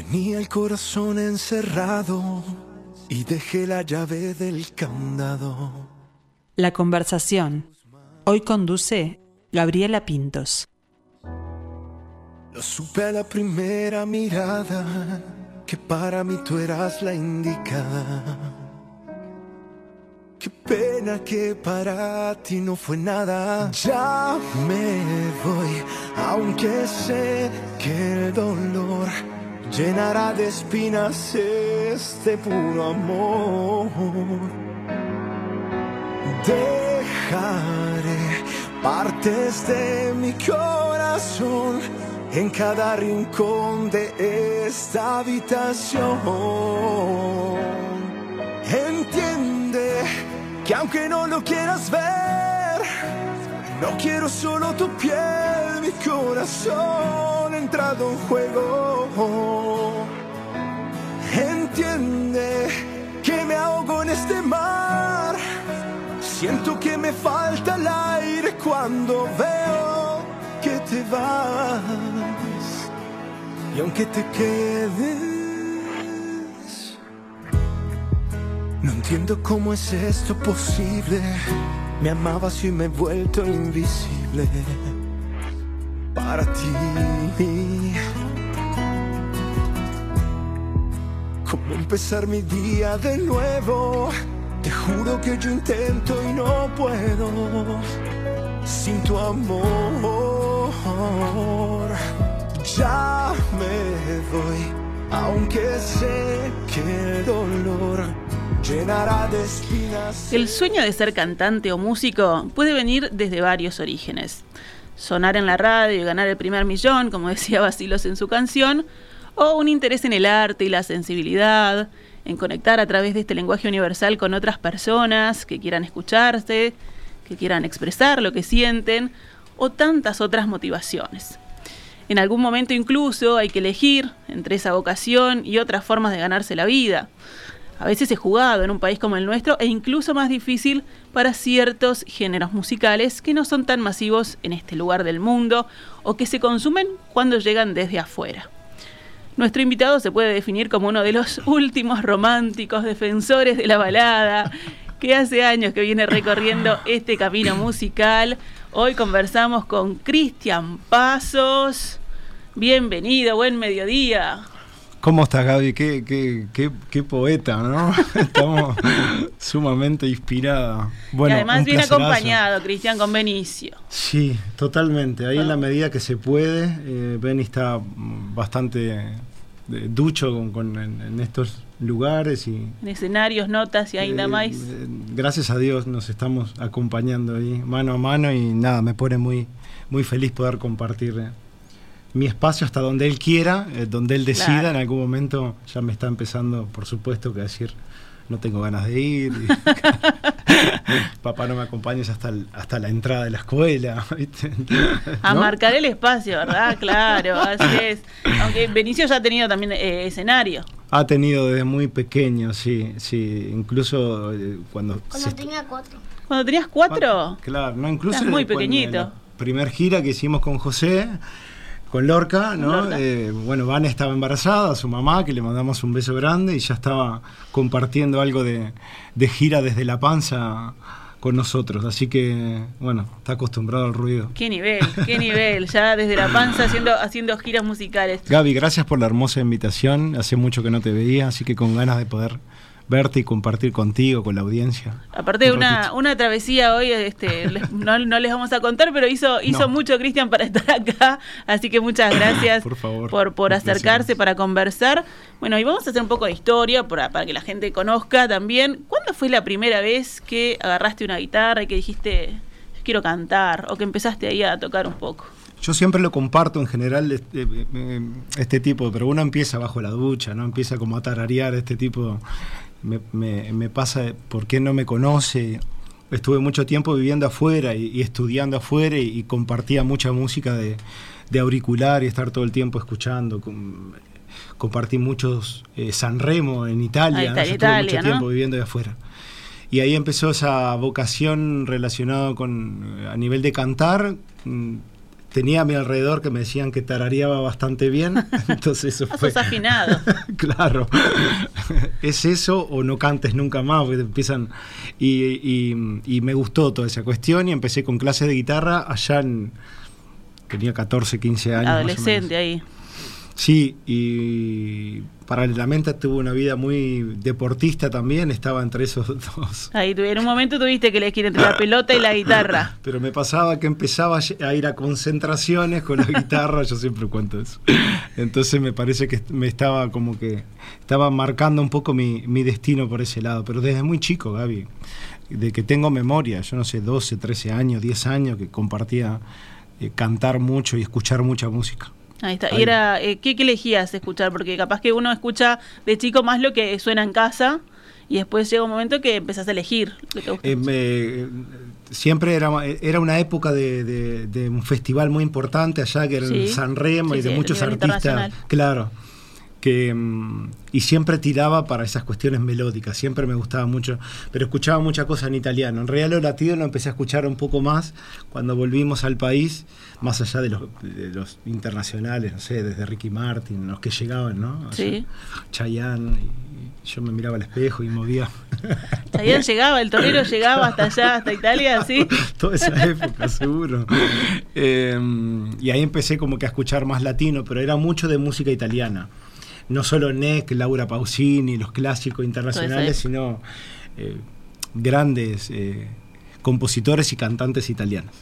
Tenía el corazón encerrado y dejé la llave del candado. La conversación. Hoy conduce Gabriela Pintos. Lo supe a la primera mirada que para mí tú eras la indicada. Qué pena que para ti no fue nada. Ya me voy, aunque sé que el dolor llenará de espinas este puro amor. Dejaré partes de mi corazón en cada rincón de esta habitación. Entiende que aunque no lo quieras ver, no quiero solo tu piel, mi corazón entrado en juego. Entiende que me ahogo en este mar. Siento que me falta el aire cuando veo que te vas. Y aunque te quedes, no entiendo cómo es esto posible. Me amabas y me he vuelto invisible para ti. ¿Cómo empezar mi día de nuevo? Te juro que yo intento y no puedo sin tu amor. Ya me voy, aunque sé que el dolor llenará de espinas. El sueño de ser cantante o músico puede venir desde varios orígenes. Sonar en la radio y ganar el primer millón, como decía Basilos en su canción, o un interés en el arte y la sensibilidad, en conectar a través de este lenguaje universal con otras personas que quieran escucharse, que quieran expresar lo que sienten, o tantas otras motivaciones. En algún momento incluso hay que elegir entre esa vocación y otras formas de ganarse la vida. A veces es jugado en un país como el nuestro e incluso más difícil para ciertos géneros musicales que no son tan masivos en este lugar del mundo o que se consumen cuando llegan desde afuera. Nuestro invitado se puede definir como uno de los últimos románticos defensores de la balada, que hace años que viene recorriendo este camino musical. Hoy conversamos con Cristian Pasos. Bienvenido, buen mediodía. ¿Cómo estás, Gaby? Qué, qué, qué, qué poeta, ¿no? Estamos sumamente inspirados. Bueno, y además viene acompañado, Cristian, con Benicio. Sí, totalmente. Ahí en la medida que se puede, eh, Beni está bastante eh, ducho con, con en, en, estos lugares y en escenarios, notas y ahí nada más. Eh, gracias a Dios nos estamos acompañando ahí mano a mano y nada, me pone muy, muy feliz poder compartir eh, mi espacio hasta donde él quiera, eh, donde él decida. Claro. En algún momento ya me está empezando, por supuesto, que decir, no tengo ganas de ir. Papá, no me acompañes hasta, el, hasta la entrada de la escuela. ¿viste? A ¿No? marcar el espacio, ¿verdad? Claro, así es. Aunque Benicio ya ha tenido también eh, escenario. Ha tenido desde muy pequeño, sí, sí. Incluso eh, cuando... Cuando tenía cuatro. ¿Cuando tenías cuatro? Claro, no, incluso... Estás muy pequeñito. En la primer gira que hicimos con José con Lorca, ¿no? Lorca. Eh, bueno, Van estaba embarazada, su mamá, que le mandamos un beso grande, y ya estaba compartiendo algo de, de, gira desde la panza con nosotros. Así que, bueno, está acostumbrado al ruido. Qué nivel, qué nivel, ya desde la panza haciendo, haciendo giras musicales. Gaby, gracias por la hermosa invitación. Hace mucho que no te veía, así que con ganas de poder verte y compartir contigo, con la audiencia. Aparte de una, una travesía hoy, este, no, no, les vamos a contar, pero hizo, hizo no. mucho Cristian para estar acá, así que muchas gracias por, favor, por, por acercarse, para conversar. Bueno, y vamos a hacer un poco de historia para, para que la gente conozca también. ¿Cuándo fue la primera vez que agarraste una guitarra y que dijiste, quiero cantar, o que empezaste ahí a tocar un poco? Yo siempre lo comparto en general este, este, tipo, pero uno empieza bajo la ducha, ¿no? Empieza como a tararear este tipo me, me, me, pasa por qué no me conoce. Estuve mucho tiempo viviendo afuera y, y estudiando afuera y, y, compartía mucha música de, de, auricular y estar todo el tiempo escuchando. Com, compartí muchos eh, San Remo en Italia, ah, ¿no? Italia, mucho ¿no? tiempo viviendo de afuera. Y ahí empezó esa vocación relacionada con, a nivel de cantar, tenía a mi alrededor que me decían que tarareaba bastante bien, entonces eso fue... afinado. claro, es eso o no cantes nunca más, porque te empiezan... Y, y- y me gustó toda esa cuestión y empecé con clases de guitarra allá en... Tenía 14, 15 años. Adolescente ahí. Sí, y paralelamente tuve una vida muy deportista también, estaba entre esos dos. Ahí en un momento tuviste que elegir entre la pelota y la guitarra. Pero me pasaba que empezaba a ir a concentraciones con la guitarra, yo siempre cuento eso. Entonces me parece que me estaba como que estaba marcando un poco mi, mi destino por ese lado, pero desde muy chico, Gaby, de que tengo memoria, yo no sé, 12, 13 años, 10 años, que compartía eh, cantar mucho y escuchar mucha música. Ahí está. Ahí. Y era, eh, ¿qué, qué elegías escuchar? Porque capaz que uno escucha de chico más lo que suena en casa y después llega un momento que empezás a elegir lo que te gusta. Eh, me- siempre era, era una época de, de- de un festival muy importante allá, que era Sí. en San Remo Sí, y de sí, muchos artistas. Claro. Que, mm, y siempre tiraba para esas cuestiones melódicas, siempre me gustaba mucho, pero escuchaba mucha cosa en italiano. En realidad lo latino lo empecé a escuchar un poco más cuando volvimos al país, más allá de los, de los internacionales, no sé, desde Ricky Martin, los que llegaban, ¿no? O sea, Sí. Chayanne, y yo me miraba al espejo y movía. Chayanne llegaba, el torero llegaba hasta allá, hasta Italia, ¿sí? Toda esa época, seguro. Eh, y ahí empecé como que a escuchar más latino, pero era mucho de música italiana. No solo Neck, Laura Pausini, los clásicos internacionales, sino eh, grandes eh, compositores y cantantes italianos.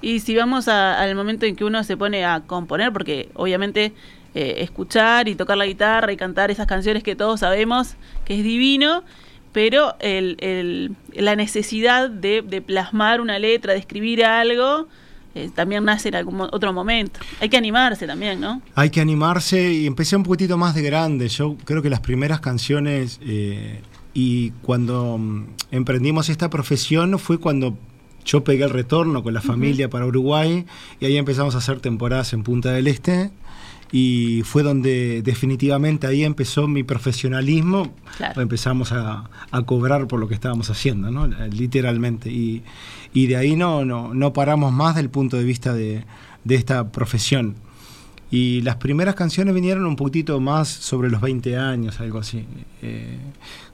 Y si vamos a- al momento en que uno se pone a componer, porque obviamente eh, escuchar y tocar la guitarra y cantar esas canciones que todos sabemos que es divino, pero el- el- la necesidad de, de plasmar una letra, de escribir algo, eh, también nace en algún otro momento. Hay que animarse también, ¿no? Hay que animarse y empecé un poquitito más de grande. Yo creo que las primeras canciones eh, y cuando mm, emprendimos esta profesión fue cuando yo pegué el retorno con la familia para Uruguay y ahí empezamos a hacer temporadas en Punta del Este y fue donde definitivamente ahí empezó mi profesionalismo. Claro. Empezamos a, a cobrar por lo que estábamos haciendo, ¿no? literalmente. Y, y de ahí no, no, no paramos más del punto de vista de, de esta profesión. Y las primeras canciones vinieron un poquitito más sobre los 20 años, algo así. Eh,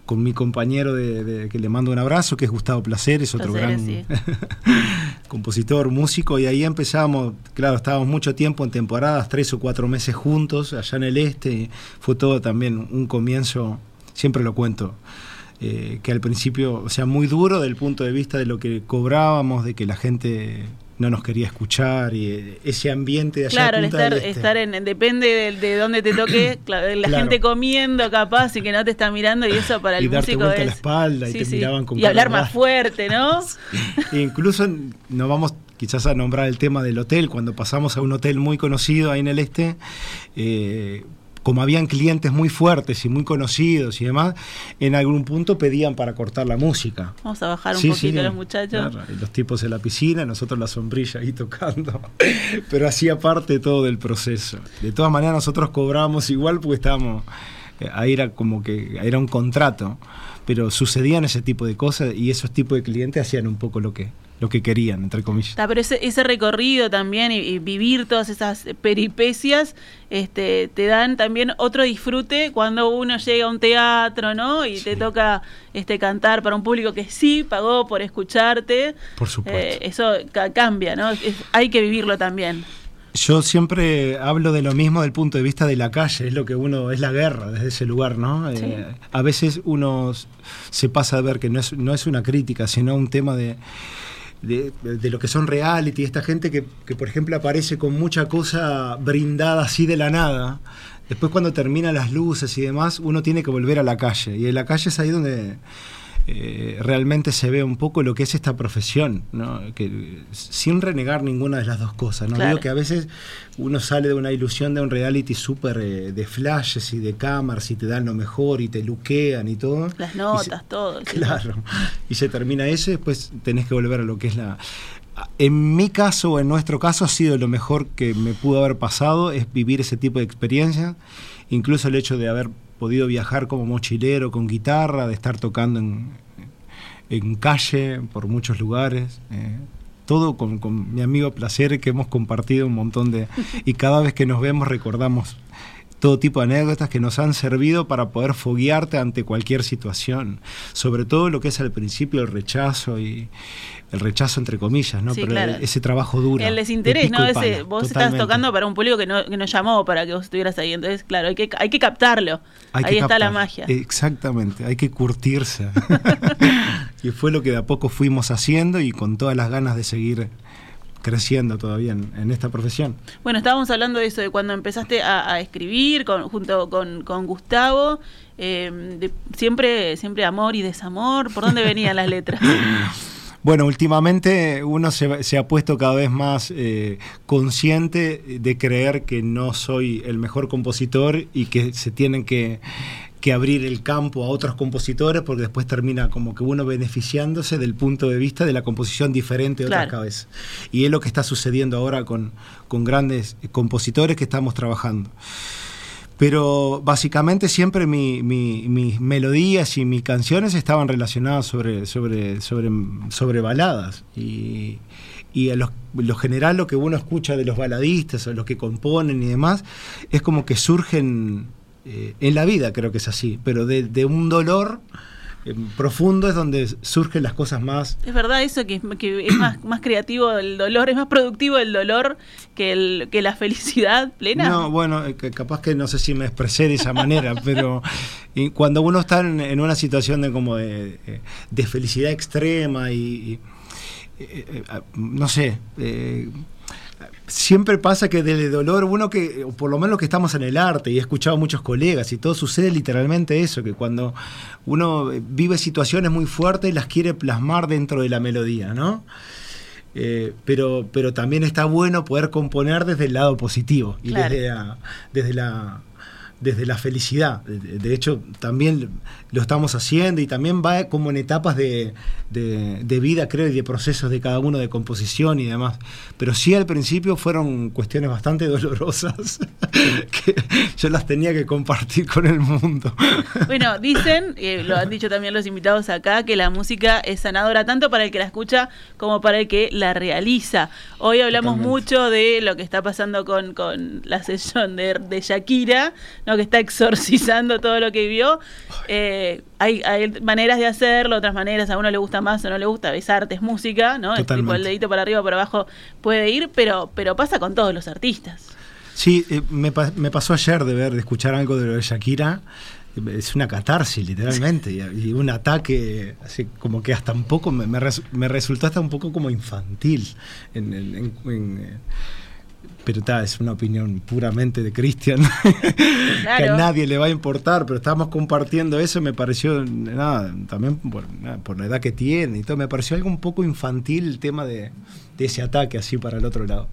con mi compañero de, de- que le mando un abrazo, que es Gustavo Placeres, otro Placeres, gran compositor, músico, y ahí empezamos, claro, estábamos mucho tiempo en temporadas, tres o cuatro meses juntos, allá en el este, fue todo también un comienzo, siempre lo cuento, eh, que al principio, o sea, muy duro del punto de vista de lo que cobrábamos, de que la gente no nos quería escuchar, y eh, ese ambiente de allá Claro, de Punta estar, Este. estar en, depende de, de dónde te toque, claro, la Claro. gente comiendo capaz y que no te está mirando y eso para el Y darte músico vuelta es... la espalda y te miraban con Y hablar más fuerte, ¿no? Incluso no vamos quizás a nombrar el tema del hotel, cuando pasamos a un hotel muy conocido ahí en el este, eh, como habían clientes muy fuertes y muy conocidos y demás, en algún punto pedían para cortar la música. Vamos a bajar un Sí, poquito sí, los muchachos. claro, los tipos en la piscina, nosotros la sombrilla ahí tocando. Pero hacía parte todo del proceso. De todas maneras, nosotros cobramos igual porque estábamos. eh, Ahí era como que era un contrato, pero sucedían ese tipo de cosas y esos tipos de clientes hacían un poco lo que, lo que querían, entre comillas. Está, pero ese, ese recorrido también y, y vivir todas esas peripecias este, te dan también otro disfrute cuando uno llega a un teatro, ¿no? Y te toca este, cantar para un público que sí pagó por escucharte. Por supuesto. Eh, eso ca- cambia, ¿no? Es- hay que vivirlo también. Yo siempre hablo de lo mismo del punto de vista de la calle, es lo que uno, es la guerra desde ese lugar, ¿no? Sí. Eh, a veces uno se pasa a ver que no es, no es una crítica, sino un tema de, de, lo que son reality, esta gente que, que, por ejemplo, aparece con mucha cosa brindada así de la nada. Después cuando terminan las luces y demás, uno tiene que volver a la calle. Y en la calle es ahí donde eh, realmente se ve un poco lo que es esta profesión, ¿no? que, sin renegar ninguna de las dos cosas. ¿no? Claro. Digo que a veces uno sale de una ilusión de un reality súper eh, de flashes y de cámaras y te dan lo mejor y te luquean y todo. Las notas, se- todo. sí. Claro. Y se termina eso y después tenés que volver a lo que es la... En mi caso, o en nuestro caso, ha sido lo mejor que me pudo haber pasado, es vivir ese tipo de experiencia. Incluso el hecho de haber podido viajar como mochilero con guitarra, de estar tocando en, en calle por muchos lugares. eh, todo con, con mi amigo Placer, que hemos compartido un montón de... Y cada vez que nos vemos recordamos todo tipo de anécdotas que nos han servido para poder foguearte ante cualquier situación. Sobre todo lo que es al principio el rechazo y el rechazo entre comillas, ¿no? Sí, Pero claro. ese trabajo duro. El de desinterés, ¿no? Ese, vos estás tocando para un público que no, que no llamó para que vos estuvieras ahí. Entonces, claro, hay que, hay que captarlo. Hay ahí que está la magia. Exactamente, hay que curtirse. y fue lo que de a poco fuimos haciendo y con todas las ganas de seguir creciendo todavía en, en esta profesión. Bueno, estábamos hablando de eso, de cuando empezaste a, a escribir con, junto con, con Gustavo. eh, de- siempre, siempre amor y desamor. ¿Por dónde venían las letras? Bueno, últimamente uno se, se ha puesto cada vez más eh, consciente de creer que no soy el mejor compositor y que se tienen que, que abrir el campo a otros compositores porque después termina como que uno beneficiándose del punto de vista de la composición diferente de otras Claro. cabezas. Y es lo que está sucediendo ahora con, con grandes compositores que estamos trabajando. Pero básicamente siempre mi- mi- mis melodías y mis canciones estaban relacionadas sobre, sobre, sobre, sobre baladas. Y, y a los- lo general lo que uno escucha de los baladistas o los que componen y demás es como que surgen eh, en la vida, creo que es así, pero de, de un dolor eh, profundo es donde surgen las cosas más Es verdad eso, que, es- que es más, más creativo el dolor, es más productivo el dolor que, el, que la felicidad plena. No, bueno, eh, capaz que no sé si me expresé de esa manera, pero cuando uno está en, en una situación de como de, de felicidad extrema y, y, ah, no sé, siempre pasa que del dolor uno que, o por lo menos que estamos en el arte y he escuchado a muchos colegas y todo sucede literalmente eso, que cuando uno eh, vive situaciones muy fuertes las quiere plasmar dentro de la melodía, ¿no? Eh, pero, pero también está bueno poder componer desde el lado positivo y Claro. desde, la, desde, la, desde la felicidad. De, hecho, también lo estamos haciendo y también va como en etapas de, de- de vida, creo, y de procesos de cada uno de composición y demás. Pero sí al principio fueron cuestiones bastante dolorosas que yo las tenía que compartir con el mundo. Bueno, dicen, eh, lo han dicho también los invitados acá, que la música es sanadora tanto para el que la escucha como para el que la realiza. Hoy hablamos Totalmente. mucho de lo que está pasando con, con la sesión de, de Shakira, ¿no? Que está exorcizando todo lo que vio. Eh, hay, hay maneras de hacerlo, otras maneras, a uno le gusta más o no le gusta, es arte, es música, ¿no? Es tipo el dedito para arriba o para abajo puede ir, pero, pero pasa con todos los artistas. Sí, eh, me, me pasó ayer de ver, de escuchar algo de lo de Shakira. Es una catarsis, literalmente, y, y un ataque, así como que hasta un poco, me, me res- me resultó hasta un poco como infantil. En, en- en- en, eh, pero está, es una opinión puramente de Cristian, que Claro. a nadie le va a importar, pero estábamos compartiendo eso, me pareció, nada, también por, nada, por la edad que tiene y todo, me pareció algo un poco infantil el tema de, de ese ataque así para el otro lado.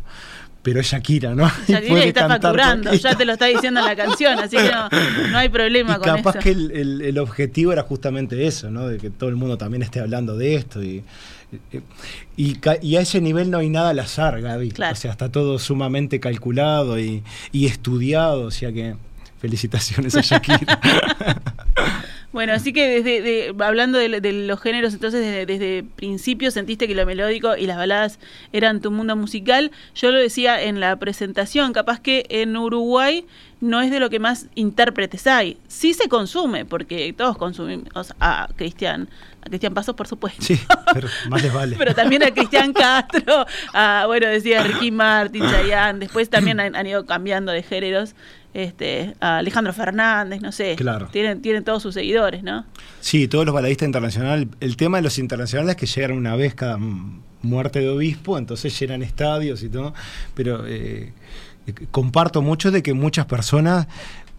Pero es Shakira, ¿no? Shakira está facturando, ya te lo está diciendo en la canción, así que no, no hay problema Y con capaz eso. que el, el- el objetivo era justamente eso, ¿no? De que todo el mundo también esté hablando de esto. Y, y a ese nivel no hay nada al azar, Gaby. Claro. O sea, está todo sumamente calculado y, y estudiado. O sea que felicitaciones a Shakira. Bueno, así que desde de- hablando de, de los géneros, entonces desde, desde principio sentiste que lo melódico y las baladas eran tu mundo musical. Yo lo decía en la presentación, capaz que en Uruguay no es de lo que más intérpretes hay. Sí se consume, porque todos consumimos a Cristian, a Cristian Pasos, por supuesto. sí, pero más les vale. Pero también a Cristian Castro, a, bueno, decía Ricky Martin, Chayanne, después también han, han ido cambiando de géneros, este, a Alejandro Fernández, no sé, Claro. tienen, tienen todos sus seguidores, ¿no? Sí, todos los baladistas internacionales. El tema de los internacionales es que llegan una vez cada muerte de obispo, entonces llenan estadios y todo. Pero eh, eh, comparto mucho de que muchas personas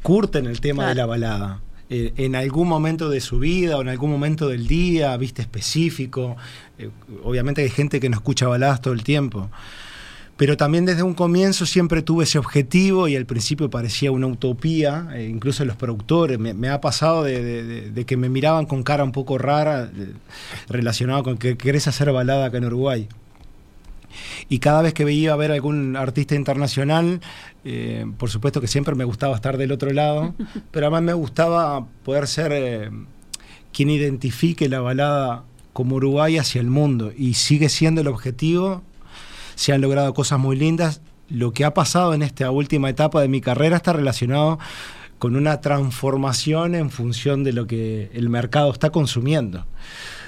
curten el tema Claro. de la balada. Eh, en algún momento de su vida o en algún momento del día, viste, específico. Eh, obviamente hay gente que no escucha baladas todo el tiempo. Pero también desde un comienzo siempre tuve ese objetivo y al principio parecía una utopía, eh, incluso los productores, me, me ha pasado de, de- de- de que me miraban con cara un poco rara eh, relacionado con que querés hacer balada acá en Uruguay. Y cada vez que veía a ver algún artista internacional, eh, por supuesto que siempre me gustaba estar del otro lado, pero además me gustaba poder ser eh, quien identifique la balada como Uruguay hacia el mundo. Y sigue siendo el objetivo se han logrado cosas muy lindas. Lo que ha pasado en esta última etapa de mi carrera está relacionado con una transformación en función de lo que el mercado está consumiendo,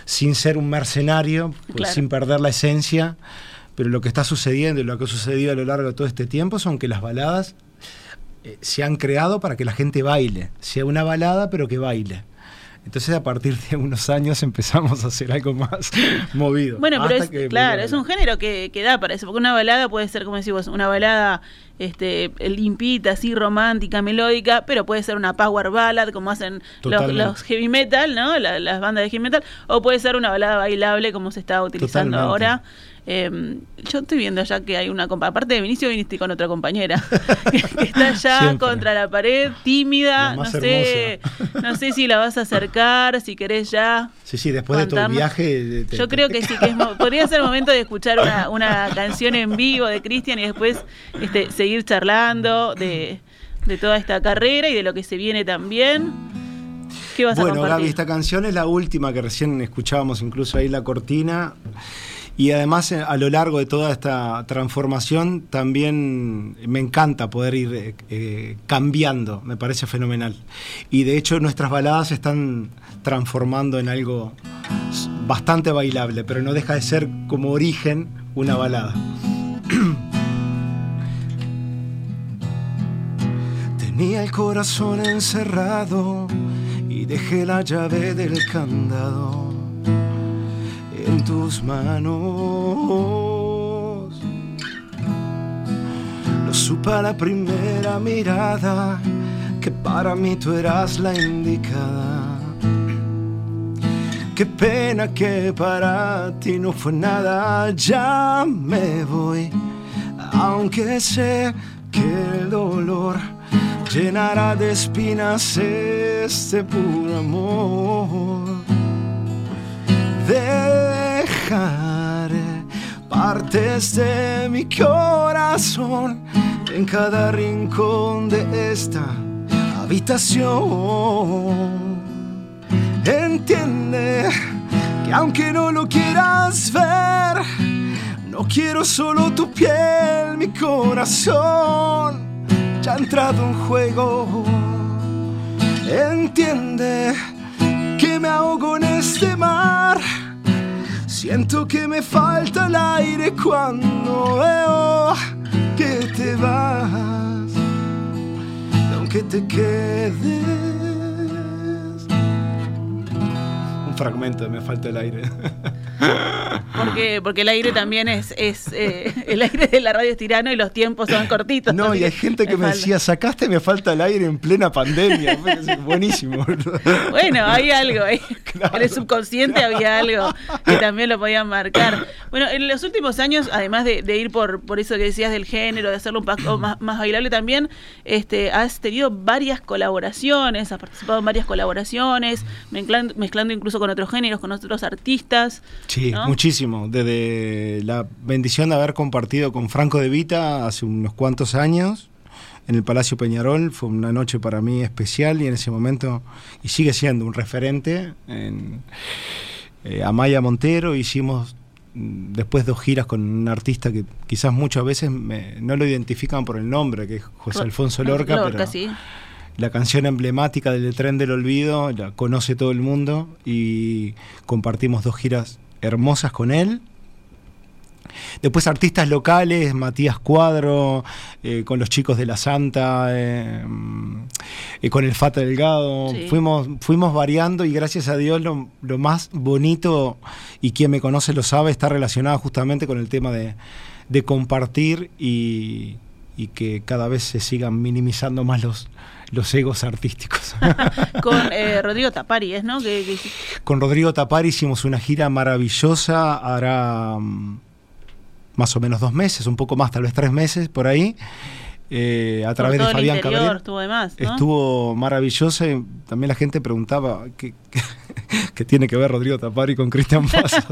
sin ser un mercenario, pues, Claro. sin perder la esencia, pero lo que está sucediendo y lo que ha sucedido a lo largo de todo este tiempo son que las baladas eh, se han creado para que la gente baile, sea una balada pero que baile. Entonces a partir de unos años empezamos a hacer algo más movido. Bueno, pero es, claro, es un género que, que da para eso, porque una balada puede ser, como decís vos, una balada este, limpita, así romántica, melódica, pero puede ser una power ballad, como hacen los, los heavy metal, ¿no? La- las bandas de heavy metal, o puede ser una balada bailable, como se está utilizando Totalmente. ahora. Eh, yo estoy viendo ya que hay una aparte de Vinicio viniste con otra compañera que, que está ya Siempre. contra la pared tímida no sé no sé si la vas a acercar si querés ya Sí, sí, después de el contarnos. viaje... te- yo creo que sí, que es podría ser momento de escuchar una, una canción en vivo de Cristian y después este, seguir charlando de, de toda esta carrera y de lo que se viene también. ¿Qué vas a Bueno? Gaby, esta canción es la última que recién escuchábamos, incluso ahí la cortina. Y además, eh, a lo largo de toda esta transformación, también me encanta poder ir eh, eh, cambiando, me parece fenomenal. Y de hecho, nuestras baladas se están transformando en algo bastante bailable, pero no deja de ser como origen una balada. Tenía el corazón encerrado y dejé la llave del candado en tus manos. Lo supe la primera mirada que para mí tú eras la indicada. Qué pena que para ti no fue nada, ya me voy, aunque sé que el dolor llenará de espinas este puro amor. Partes de mi corazón en cada rincón de esta habitación. Entiende que aunque no lo quieras ver, no quiero solo tu piel, mi corazón ya ha entrado en juego. Entiende que me ahogo en este mar. Siento que me falta el aire cuando veo que te vas. Aunque te quedes. Un fragmento de Me falta el aire. Porque, porque el aire también es, es eh, el aire de la radio es tirano y los tiempos son cortitos. No, y hay gente que me falta. decía, sacaste Me falta el aire en plena pandemia. Buenísimo. Bueno, hay algo ahí. Claro, en el subconsciente había algo que también lo podían marcar. Bueno, en los últimos años, además de, de ir por, por eso que decías del género, de hacerlo un poco más, más bailable también, este, has tenido varias colaboraciones, has participado en varias colaboraciones, mezclando, mezclando incluso con otros géneros, con otros artistas. Sí, ¿no? muchísimo. Desde la bendición de haber compartido con Franco de Vita hace unos cuantos años en el Palacio Peñarol, fue una noche para mí especial y en ese momento, y sigue siendo un referente, en eh, Amaya Montero. Hicimos mm, después dos giras con un artista que quizás muchas veces me- no lo identifican por el nombre, que es José Alfonso Lorca, pero sí. la canción emblemática del Tren del Olvido, la conoce todo el mundo y compartimos dos giras hermosas con él. Después artistas locales, Matías Cuadro, eh, con los chicos de La Santa, eh, mm, eh, con el Fata Delgado. Sí. Fuimos, fuimos variando y gracias a Dios lo, lo más bonito, y quien me conoce lo sabe, está relacionado justamente con el tema de, de compartir y, y que cada vez se sigan minimizando más los, los egos artísticos. Con eh, Rodrigo Tapari, ¿es, no? Con Rodrigo Tapari hicimos una gira maravillosa, hará mm, más o menos dos meses, un poco más, tal vez tres meses por ahí, eh, a través de Fabián interior Cabrera. estuvo de más, ¿no? Estuvo maravillosa y también la gente preguntaba qué, qué- qué tiene que ver Rodrigo Tapari con Cristian Paz.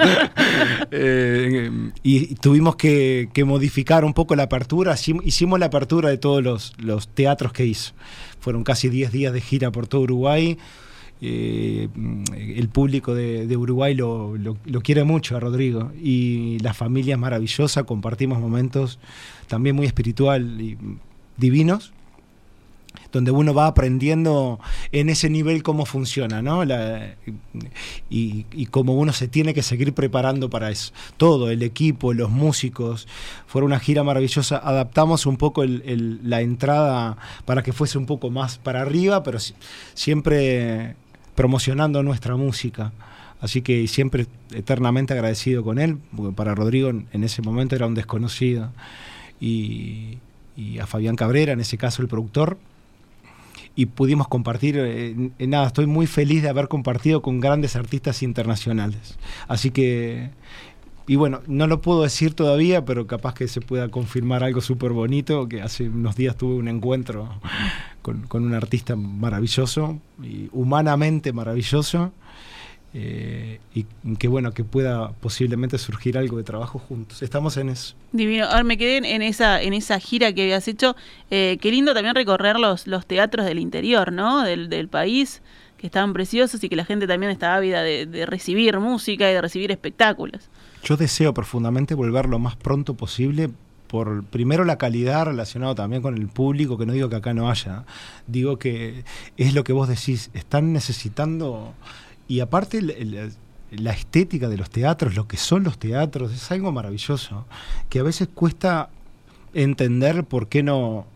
Eh, y tuvimos que, que modificar un poco la apertura. Hicim- Hicimos la apertura de todos los, los teatros que hizo. Fueron casi 10 días de gira por todo Uruguay. eh, el público de, Uruguay lo, quiere mucho a Rodrigo y la familia es maravillosa, compartimos momentos también muy espiritual y divinos donde uno va aprendiendo en ese nivel cómo funciona, ¿no? y, cómo uno se tiene que seguir preparando para eso. Todo, el equipo, los músicos, fue una gira maravillosa. Adaptamos un poco la entrada para que fuese un poco más para arriba, pero siempre promocionando nuestra música. Así que siempre eternamente agradecido con él, porque para Rodrigo en ese momento era un desconocido. Y, y a Fabián Cabrera, en ese caso el productor, y pudimos compartir, eh, nada, estoy muy feliz de haber compartido con grandes artistas internacionales. Así que, y bueno, no lo puedo decir todavía, pero capaz que se pueda confirmar algo súper bonito, que hace unos días tuve un encuentro con, con un artista maravilloso, y humanamente maravilloso. Eh, y que bueno, que pueda posiblemente surgir algo de trabajo juntos. Estamos en eso. Divino. Ahora me quedé en esa, en esa gira que habías hecho. Eh, qué lindo también recorrer los, los teatros del interior, ¿no? Del, del país, que estaban preciosos y que la gente también estaba ávida de, recibir música y de recibir espectáculos. Yo deseo profundamente volver lo más pronto posible por primero la calidad relacionado también con el público, que no digo que acá no haya, digo que es lo que vos decís, están necesitando y aparte la estética de los teatros, lo que son los teatros, es algo maravilloso, que a veces cuesta entender por qué no,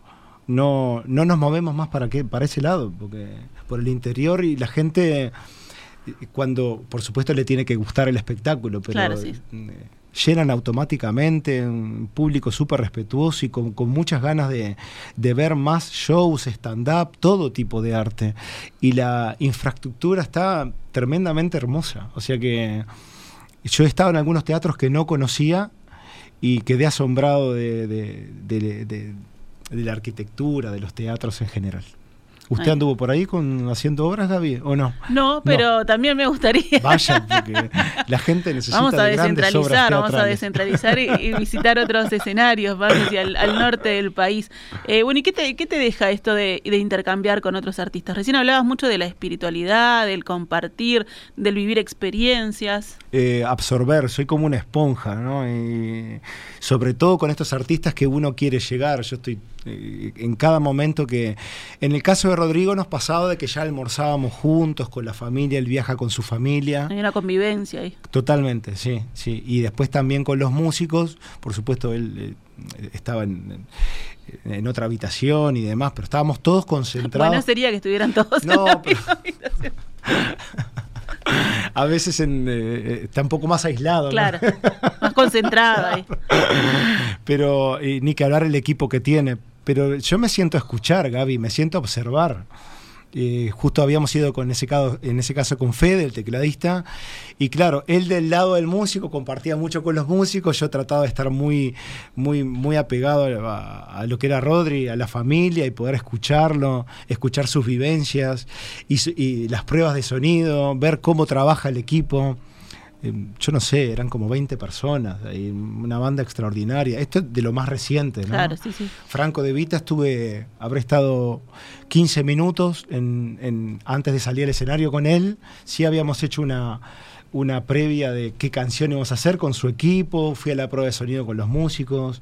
no, no nos movemos más para, qué, para ese lado, porque por el interior y la gente, cuando por supuesto le tiene que gustar el espectáculo, pero eh, llenan automáticamente, un público súper respetuoso y con, muchas ganas de, ver más shows, stand-up, todo tipo de arte. Y la infraestructura está tremendamente hermosa. O sea que yo he estado en algunos teatros que no conocía y quedé asombrado de, de la arquitectura, de los teatros en general. ¿Usted anduvo por ahí con haciendo obras, Gaby, o no? No, pero también me gustaría. Vaya, porque la gente necesita Vamos a descentralizar, vamos a descentralizar y, visitar otros escenarios, vamos hacia el, al norte del país. Eh, bueno, ¿y qué te, qué te deja esto de, intercambiar con otros artistas? Recién hablabas mucho de la espiritualidad, del compartir, del vivir experiencias. Eh, absorber, soy como una esponja, ¿no? Y sobre todo con estos artistas que uno quiere llegar. Yo estoy en cada momento que, en el caso de Rodrigo nos pasaba de que ya almorzábamos juntos con la familia, él viaja con su familia. Hay una convivencia ahí. Totalmente, sí, sí. Y después también con los músicos, por supuesto él eh, estaba en, otra habitación y demás, pero estábamos todos concentrados. Bueno, sería que estuvieran todos no, en la habitación. a veces en, eh, está un poco más aislado. Claro, más concentrado ahí. Pero ni que hablar el equipo que tiene pero yo me siento a escuchar, Gaby, me siento a observar. Eh, justo habíamos ido con ese caso, en ese caso con Fede, el tecladista, y claro, él del lado del músico compartía mucho con los músicos, yo trataba de estar muy, muy, muy apegado a, lo que era Rodri, a la familia, y poder escucharlo, escuchar sus vivencias y las pruebas de sonido, ver cómo trabaja el equipo. Em, yo no sé, eran como 20 personas, una banda extraordinaria. Esto es de lo más reciente, ¿no? Claro, sí, sí. Franco de Vita estuve, habré estado 15 minutos en, antes de salir al escenario con él. Sí habíamos hecho una, una previa de qué canción íbamos a hacer con su equipo, fui a la prueba de sonido con los músicos,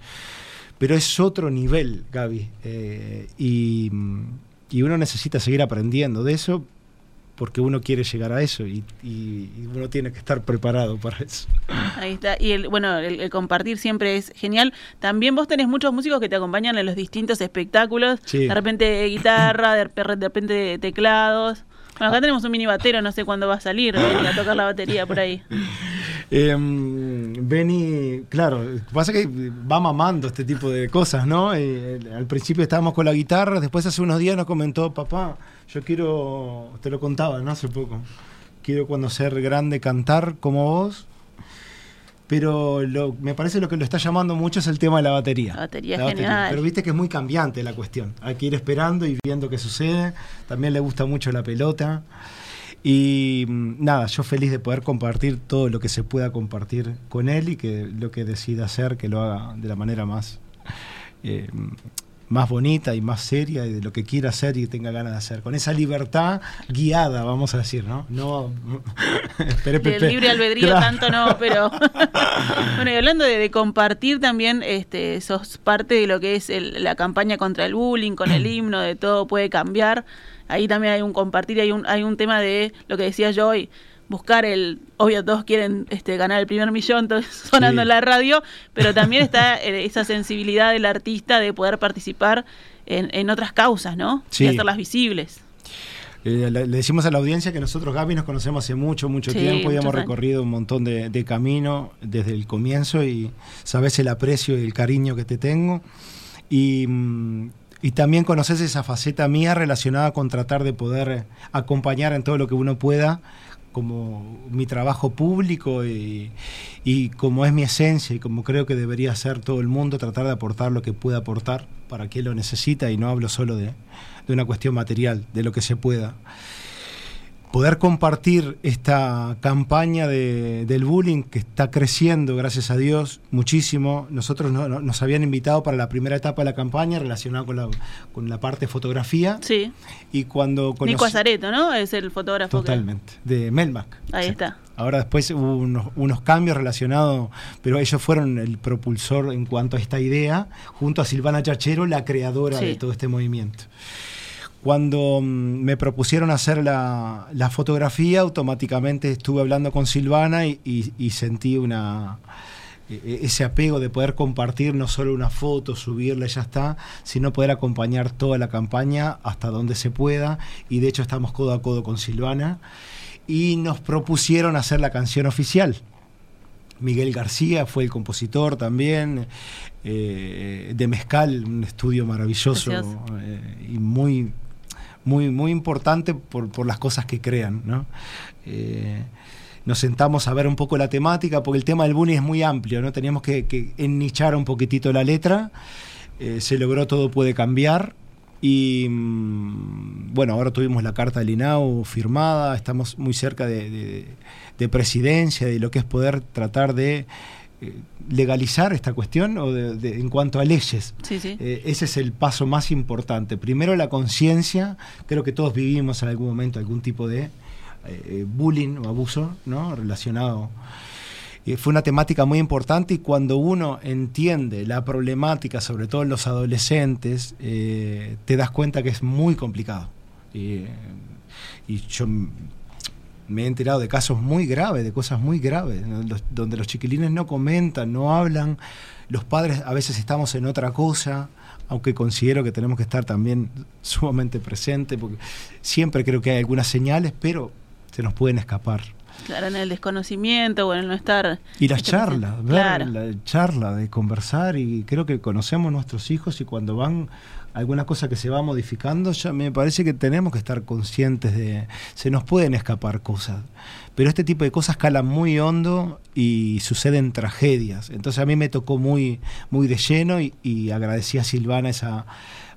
pero es otro nivel, Gaby. Eh, y, y uno necesita seguir aprendiendo de eso porque uno quiere llegar a eso y, uno tiene que estar preparado para eso. Ahí está. Y el, bueno, el, compartir siempre es genial. También vos tenés muchos músicos que te acompañan en los distintos espectáculos. De repente guitarra, de, repente teclados. Bueno, acá tenemos un mini batero, no sé cuándo va a salir, a tocar la batería por ahí. Eh, Benny, claro, pasa que va mamando este tipo de cosas, ¿no? Eh, al principio estábamos con la guitarra, después hace unos días nos comentó, papá, yo quiero, te lo contaba, ¿no? Hace poco, quiero cuando ser grande cantar como vos, pero lo, me parece lo que lo está llamando mucho es el tema de la batería. La batería es genial. Pero viste que es muy cambiante la cuestión. Hay que ir esperando y viendo qué sucede. También le gusta mucho la pelota. Y mm, nada, yo feliz de poder compartir todo lo que se pueda compartir con él y que lo que decida hacer, que lo haga de la manera más, eh, más bonita y más seria y de lo que quiera hacer y tenga ganas de hacer. Con esa libertad guiada, vamos a decir, ¿no? No. El libre albedrío tanto no, pero. bueno, y hablando de, compartir también, este, sos parte de lo que es la campaña contra el bullying, con el himno, de todo puede cambiar. Ahí también hay un compartir, hay un, hay un tema de lo que decía yo hoy buscar el, obvio todos quieren este, ganar el primer millón sonando en la radio, pero también está eh, esa sensibilidad del artista de poder participar en, otras causas, ¿no? Y hacerlas visibles. Eh, le, decimos a la audiencia que nosotros, Gaby, nos conocemos hace mucho, mucho tiempo y hemos recorrido un montón de, camino desde el comienzo y sabes el aprecio y el cariño que te tengo. Y, mm, y también conoces esa faceta mía relacionada con tratar de poder acompañar en todo lo que uno pueda como mi trabajo público y, como es mi esencia y como creo que debería ser todo el mundo, tratar de aportar lo que pueda aportar para quien lo necesita y no hablo solo de, de una cuestión material, de lo que se pueda poder compartir esta campaña de, del bullying que está creciendo, gracias a Dios, muchísimo. Nosotros nos habían invitado para la primera etapa de la campaña relacionada con la, con la parte de fotografía. Sí. Y cuando Nico Azareto, ¿no? Es el fotógrafo. Totalmente, de Melmac. Ahí está. Ahora después hubo unos, cambios relacionados, pero ellos fueron el propulsor en cuanto a esta idea, junto a Silvana Chachero, la creadora de todo este movimiento. Cuando mm, me propusieron hacer la, fotografía, automáticamente estuve hablando con Silvana y, sentí una, e, e, ese apego de poder compartir no solo una foto, subirla y ya está, sino poder acompañar toda la campaña hasta donde se pueda. Y de hecho estamos codo a codo con Silvana. Y nos propusieron hacer la canción oficial. Miguel García fue el compositor también, eh, de Mezcal, un estudio maravilloso eh, y muy muy, muy importante por, por las cosas que crean. ¿no? Eh, nos sentamos a ver un poco la temática, porque el tema del bullying es muy amplio, ¿no? Teníamos que, que ennichar un poquitito la letra. Eh, se logró Todo puede cambiar. Y mm, bueno, ahora tuvimos la carta del INAU firmada, estamos muy cerca de, de presidencia, de lo que es poder tratar de legalizar esta cuestión o de, en cuanto a leyes. Eh, ese es el paso más importante. Primero la conciencia, creo que todos vivimos en algún momento algún tipo de eh, bullying o abuso ¿no? relacionado. fue una temática muy importante y cuando uno entiende la problemática, sobre todo en los adolescentes, te das cuenta que es muy complicado. y yo me he enterado de casos muy graves, de cosas muy graves, donde los chiquilines no comentan, no hablan, los padres a veces estamos en otra cosa, aunque considero que tenemos que estar también sumamente presentes, porque siempre creo que hay algunas señales, pero se nos pueden escapar. Claro, en el desconocimiento o en el no estar... Y las charlas, ver la charla, de conversar, y creo que conocemos nuestros hijos y cuando van alguna cosa que se va modificando, ya me parece que tenemos que estar conscientes de, se nos pueden escapar cosas, pero este tipo de cosas calan muy hondo y suceden tragedias. Entonces a mí me tocó muy, muy de lleno y, y agradecí a Silvana esa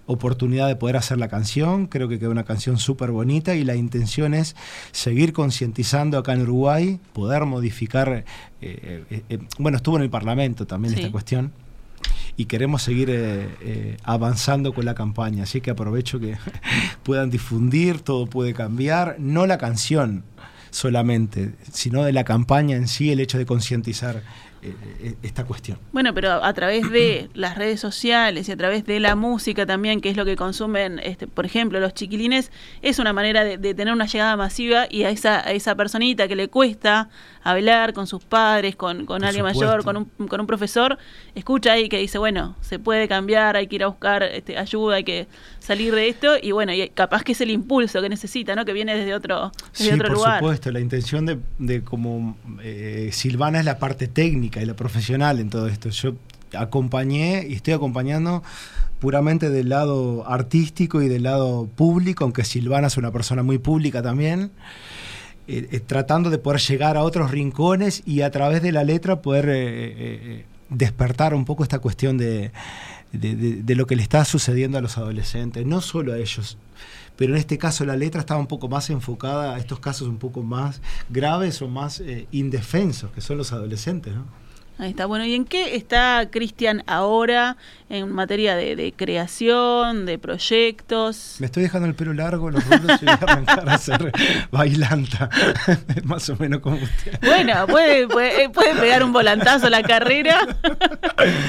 oportunidad de poder hacer la canción, creo que quedó una canción súper bonita y la intención es seguir concientizando acá en Uruguay, poder modificar, eh, eh, eh, bueno, estuvo en el Parlamento también esta cuestión, y queremos seguir eh, eh, avanzando con la campaña. Así que aprovecho que puedan difundir, todo puede cambiar, no la canción solamente, sino de la campaña en sí, el hecho de concientizar esta cuestión. Bueno, pero a través de las redes sociales y a través de la música también, que es lo que consumen, este, por ejemplo, los chiquilines, es una manera de, de, tener una llegada masiva y a esa, a esa personita que le cuesta hablar con sus padres, con, con alguien mayor, con un, con un profesor, escucha ahí que dice, bueno, se puede cambiar, hay que ir a buscar este, ayuda, hay que salir de esto y bueno, y capaz que es el impulso que necesita, ¿no? Que viene desde otro, desde sí, otro por lugar. supuesto, la intención de, de como eh, Silvana es la parte técnica y la profesional en todo esto. Yo acompañé y estoy acompañando puramente del lado artístico y del lado público, aunque Silvana es una persona muy pública también. Eh, eh, tratando de poder llegar a otros rincones y a través de la letra poder eh, despertar un poco esta cuestión de, de, lo que le está sucediendo a los adolescentes, no solo a ellos, pero en este caso la letra estaba un poco más enfocada a estos casos un poco más graves o más indefensos, que son los adolescentes. ¿no? Ahí está. Bueno, ¿y en qué está Cristian ahora en materia de, creación, de proyectos? Me estoy dejando el pelo largo, los rulos y voy a arrancar a hacer bailanta. Más o menos como usted. Bueno, puede, puede, pegar un volantazo a la carrera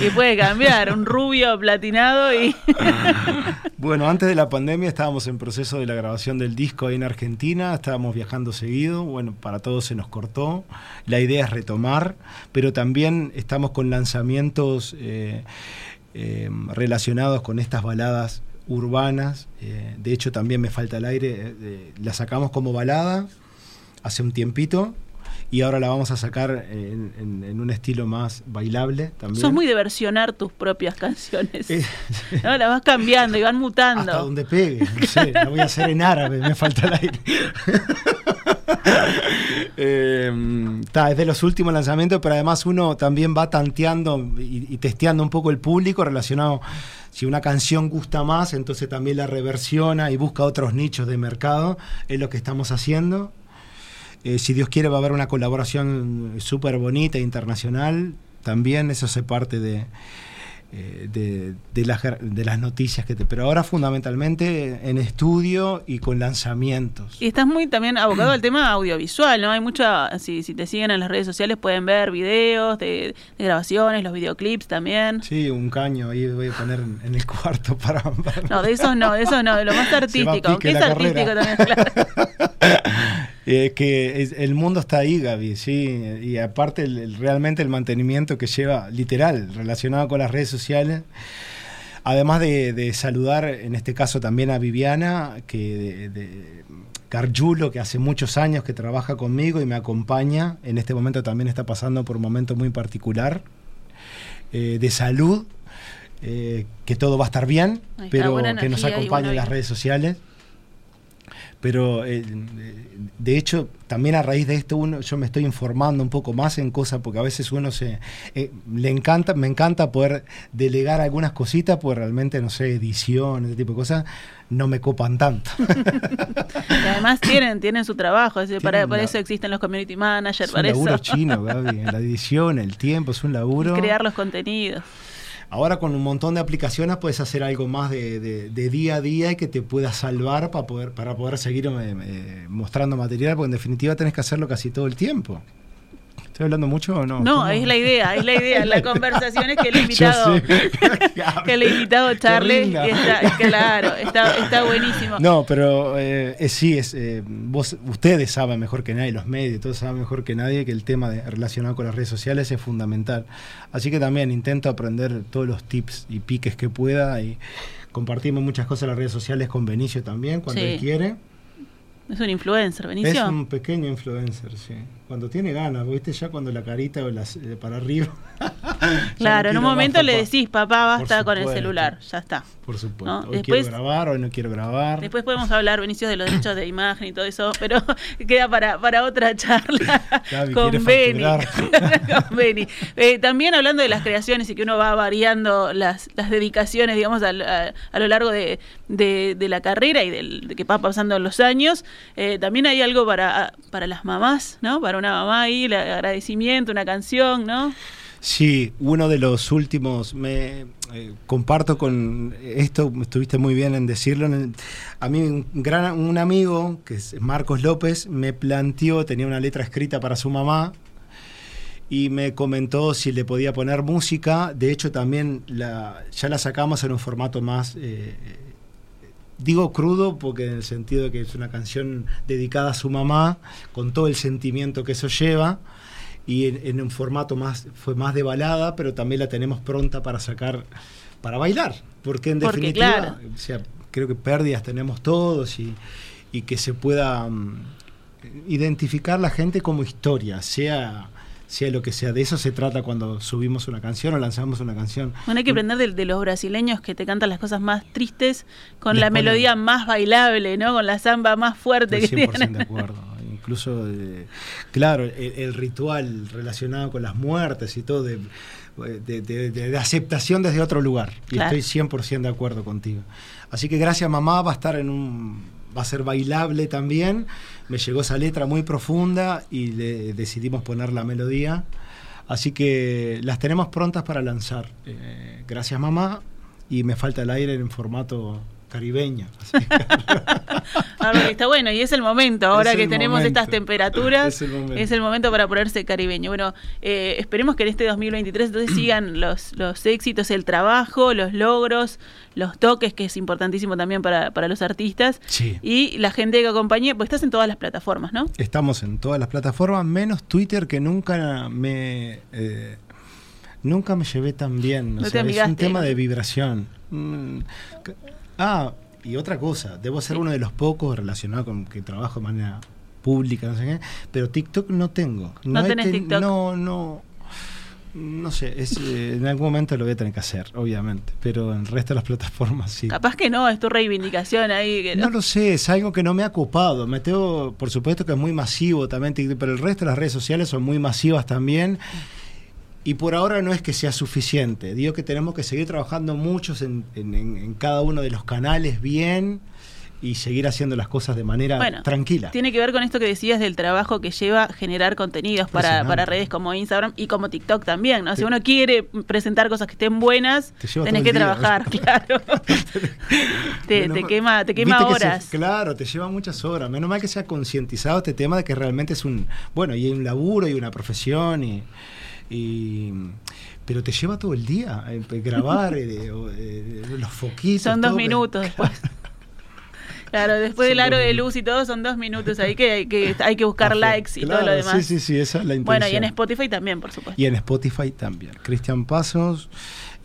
y puede cambiar. Un rubio platinado y. bueno, antes de la pandemia estábamos en proceso de la grabación del disco ahí en Argentina. Estábamos viajando seguido. Bueno, para todos se nos cortó. La idea es retomar, pero también estamos con lanzamientos eh, eh, relacionados con estas baladas urbanas. Eh, de hecho, también me falta el aire. la sacamos como balada hace un tiempito y ahora la vamos a sacar en, un estilo más bailable también. Sos muy de versionar tus propias canciones. no, las vas cambiando y van mutando. Hasta donde pegue, no sé, la voy a hacer en árabe, me falta el aire. eh, es de los últimos lanzamientos, pero además uno también va tanteando y, testeando un poco el público relacionado. Si una canción gusta más, entonces también la reversiona y busca otros nichos de mercado. Es lo que estamos haciendo. Eh, si Dios quiere, va a haber una colaboración súper bonita, internacional. También eso hace parte de, eh, de, las, de las noticias que te... Pero ahora fundamentalmente en estudio y con lanzamientos. Y estás muy también abocado al tema audiovisual, ¿no? Hay mucha, si, si te siguen en las redes sociales pueden ver videos de, grabaciones, los videoclips también. Sí, un caño ahí voy a poner en el cuarto para... No, de eso no, de eso no, de lo más artístico, que es artístico también, claro. Es que el mundo está ahí, Gaby, sí. Y aparte, realmente el mantenimiento que lleva, literal, relacionado con las redes sociales. Además de, saludar, en este caso también a Viviana, que de, Carjulo, que hace muchos años que trabaja conmigo y me acompaña. En este momento también está pasando por un momento muy particular eh, de salud. Eh, que todo va a estar bien, pero que nos acompañe en las redes sociales pero eh, de hecho también a raíz de esto uno yo me estoy informando un poco más en cosas porque a veces uno se eh, le encanta me encanta poder delegar algunas cositas pues realmente no sé edición ese tipo de cosas no me copan tanto. Y además tienen tienen su trabajo para, eso existen los community managers es un laburo chino Gaby, la edición el tiempo es un laburo. Y crear los contenidos Ahora con un montón de aplicaciones puedes hacer algo más de, día a día y que te pueda salvar para poder, para poder seguir eh, eh, mostrando material, porque en definitiva tenés que hacerlo casi todo el tiempo. ¿Estoy hablando mucho o no? No, es la idea, es la idea. La conversación es que el invitado, que el invitado Charlie, está, claro, está, está, buenísimo. No, pero eh, sí, es, eh, vos, ustedes saben mejor que nadie, los medios, todos saben mejor que nadie que el tema de, relacionado con las redes sociales es fundamental. Así que también intento aprender todos los tips y piques que pueda y compartimos muchas cosas en las redes sociales con Benicio también, cuando él quiere. Es un influencer, Benicio. Es un pequeño influencer, sí. Cuando tiene ganas, ¿viste? Ya cuando la carita o las, eh, para arriba. claro, en un momento le decís, papá, basta con el celular, ya está. Por supuesto. Hoy después, quiero grabar, hoy no quiero grabar. Después podemos hablar, Benicio, de los derechos de imagen y todo eso, pero queda para, para otra charla con, Beni. con Beni. Eh, también hablando de las creaciones y que uno va variando las, las dedicaciones, digamos, a, a, lo largo de, de, la carrera y del, de que va pasando los años, eh, también hay algo para, para las mamás, ¿no? Para una mamá ahí, el agradecimiento, una canción, ¿no? Sí, uno de los últimos, me eh, comparto con esto, estuviste muy bien en decirlo. A mí un, gran, un amigo, que es Marcos López, me planteó, tenía una letra escrita para su mamá, y me comentó si le podía poner música. De hecho, también la, ya la sacamos en un formato más, eh, digo crudo, porque en el sentido de que es una canción dedicada a su mamá, con todo el sentimiento que eso lleva y en, un formato más, fue más de balada, pero también la tenemos pronta para sacar, para bailar, porque en definitiva, o sea, creo que pérdidas tenemos todos y, y que se pueda mm, identificar la gente como historia, sea sea lo que sea. De eso se trata cuando subimos una canción o lanzamos una canción. Bueno, hay que aprender de, los brasileños que te cantan las cosas más tristes con la melodía más bailable, ¿no? Con la samba más fuerte que 100% de acuerdo incluso, eh, claro, el, ritual relacionado con las muertes y todo, de, de, aceptación desde otro lugar. Y estoy 100% de acuerdo contigo. Así que gracias mamá, va a estar en un va a ser bailable también. Me llegó esa letra muy profunda y le decidimos poner la melodía. Así que las tenemos prontas para lanzar. Eh, gracias mamá. Y me falta el aire en formato que- Ahora, está bueno, y es el momento, ahora Es que tenemos momento. estas temperaturas, Es el momento. es el momento para ponerse caribeño. Bueno, eh, esperemos que en este 2023 entonces sigan los, los éxitos, el trabajo, los logros, los toques, que es importantísimo también para, para los artistas, Sí. y la gente que acompañe, pues estás en todas las plataformas, ¿no? Estamos en todas las plataformas, menos Twitter, que nunca me. eh, nunca me llevé tan bien. No sea, es un tema de vibración. Mm, Ah, y otra cosa, debo ser uno de los pocos relacionados con que trabajo de manera pública, no sé qué, pero TikTok no tengo. No he tenés ten- TikTok. No, no. No sé, es, eh, en algún momento lo voy a tener que hacer, obviamente, pero en el resto de las plataformas sí. Capaz que no, es tu reivindicación ahí. Que No lo sé, es algo que no me ha ocupado. Me tengo, por supuesto que es muy masivo también, pero el resto de las redes sociales son muy masivas también. Y por ahora no es que sea suficiente. Digo que tenemos que seguir trabajando muchos en, en- en- cada uno de los canales bien y seguir haciendo las cosas de manera Bueno, tranquila. Tiene que ver con esto que decías del trabajo que lleva generar contenidos para, para redes como Instagram y como TikTok también, ¿no? Si uno quiere presentar cosas que estén buenas, Te tenés que trabajar, claro. te, te quema, te quema se- horas. claro, te lleva muchas horas. Menos mal que se ha concientizado este tema de que realmente es un. Bueno, y hay un laburo y una profesión y. y- pero te lleva todo el día eh, grabar eh, eh, los foquitos. Son dos todo, minutos después. Claro, después Son del aro de luz y todo son dos minutos ahí que hay que, hay que buscar likes y todo lo demás. Sí, sí, sí, esa es la intención. bueno, y en Spotify también, por supuesto. Y en Spotify también. Cristian Pasos,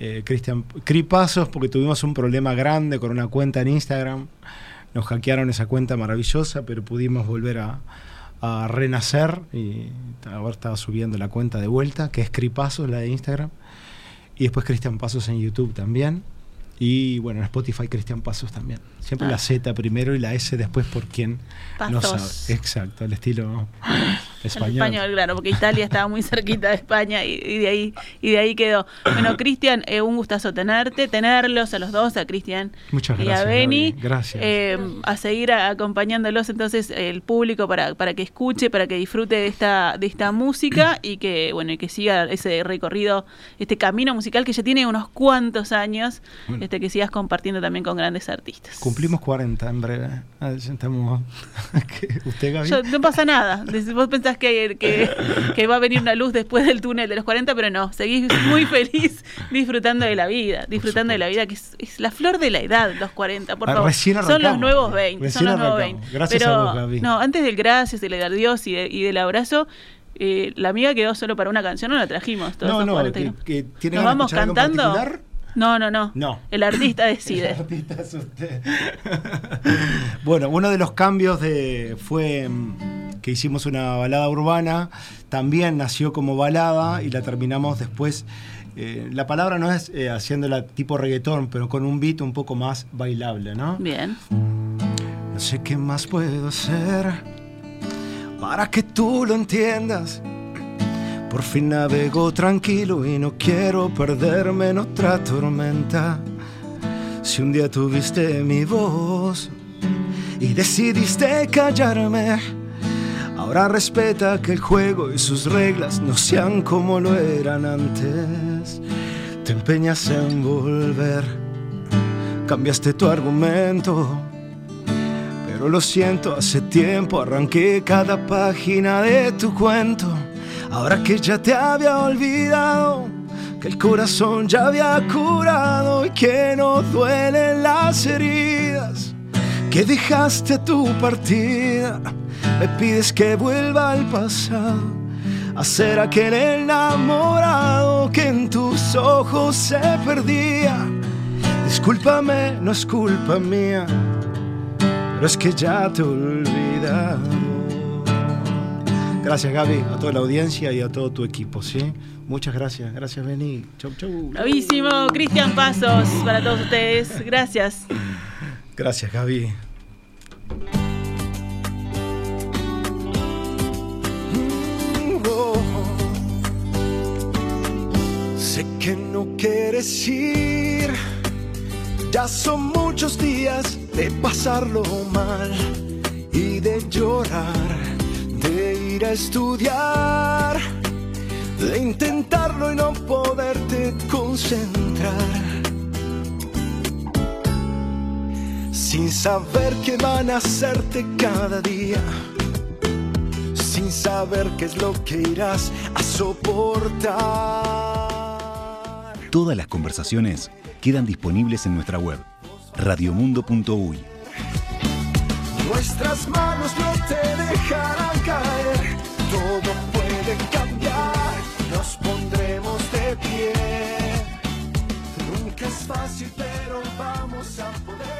eh, Cristian Cri Pasos, porque tuvimos un problema grande con una cuenta en Instagram. Nos hackearon esa cuenta maravillosa, pero pudimos volver a, a renacer y ahora estaba subiendo la cuenta de vuelta, que es Cri Pasos, la de Instagram. Y después Cristian Pasos en YouTube también. Y bueno, en Spotify Cristian Pasos también. Siempre Ah. la Z primero y la S después por quien no sabe. Exacto, el estilo El español. español, claro, porque Italia estaba muy cerquita de España y, y de ahí y de ahí quedó. Bueno, Cristian, eh, un gustazo tenerte, tenerlos a los dos, a Cristian y a Beni. Gracias. Eh, a seguir a- acompañándolos entonces el público para, para que escuche, para que disfrute de esta, de esta música y que bueno, y que siga ese recorrido, este camino musical que ya tiene unos cuantos años, Bueno. Este que sigas compartiendo también con grandes artistas. Cumplimos 40 en breve. Ah, estamos-. ¿Usted, Gaby? Yo- no pasa nada. Vos pensás que, que, que va a venir una luz después del túnel de los 40, pero no. Seguís muy feliz disfrutando de la vida. Disfrutando de la vida, que es, es la flor de la edad, los 40, por Ah, favor. son los nuevos 20. Recién son los nuevos arrancamos. 20. Gracias pero, a vos, Gaby. No, antes del gracias, del adiós y, de- y del abrazo. eh, la amiga quedó solo para una canción, no la trajimos. todos No, no, 40 y que- que tiene ¿Nos ganas de vamos cantando? No, no, no. No. El artista El decide. artista es usted. bueno, uno de los cambios de, fue mm, que hicimos una balada urbana, también nació como balada y la terminamos después. eh, la palabra no es eh, haciéndola tipo reggaetón, pero con un beat un poco más bailable, ¿no? Bien. No sé qué más puedo hacer para que tú lo entiendas. Por fin navego tranquilo y no quiero perderme en otra tormenta. Si un día tuviste mi voz y decidiste callarme, ahora respeta que el juego y sus reglas no sean como lo eran antes. Te empeñas en volver, cambiaste tu argumento. Pero lo siento, hace tiempo arranqué cada página de tu cuento. Ahora que ya te había olvidado, que el corazón ya había curado y que no duelen las heridas, que dejaste tu partida, me pides que vuelva al pasado, a ser aquel enamorado que en tus ojos se perdía. Discúlpame, no es culpa mía pero es que ya te he olvidado. Gracias Gaby, a toda la audiencia y a todo tu equipo, ¿sí? Muchas gracias, gracias Beni. Chau, chau. Bravísimo, Cristian Pasos, para todos ustedes. Gracias. Gracias Gaby. Sé que no quieres ir, ya son muchos días de pasarlo mal y de llorar, ir a estudiar, de intentarlo y no poderte concentrar. Sin saber qué van a hacerte cada día, sin saber qué es lo que irás a soportar. Todas las conversaciones quedan disponibles en nuestra web, radiomundo.uy. Nuestras manos no te dejarán caer, todo puede cambiar, nos pondremos de pie. Nunca es fácil, pero vamos a poder.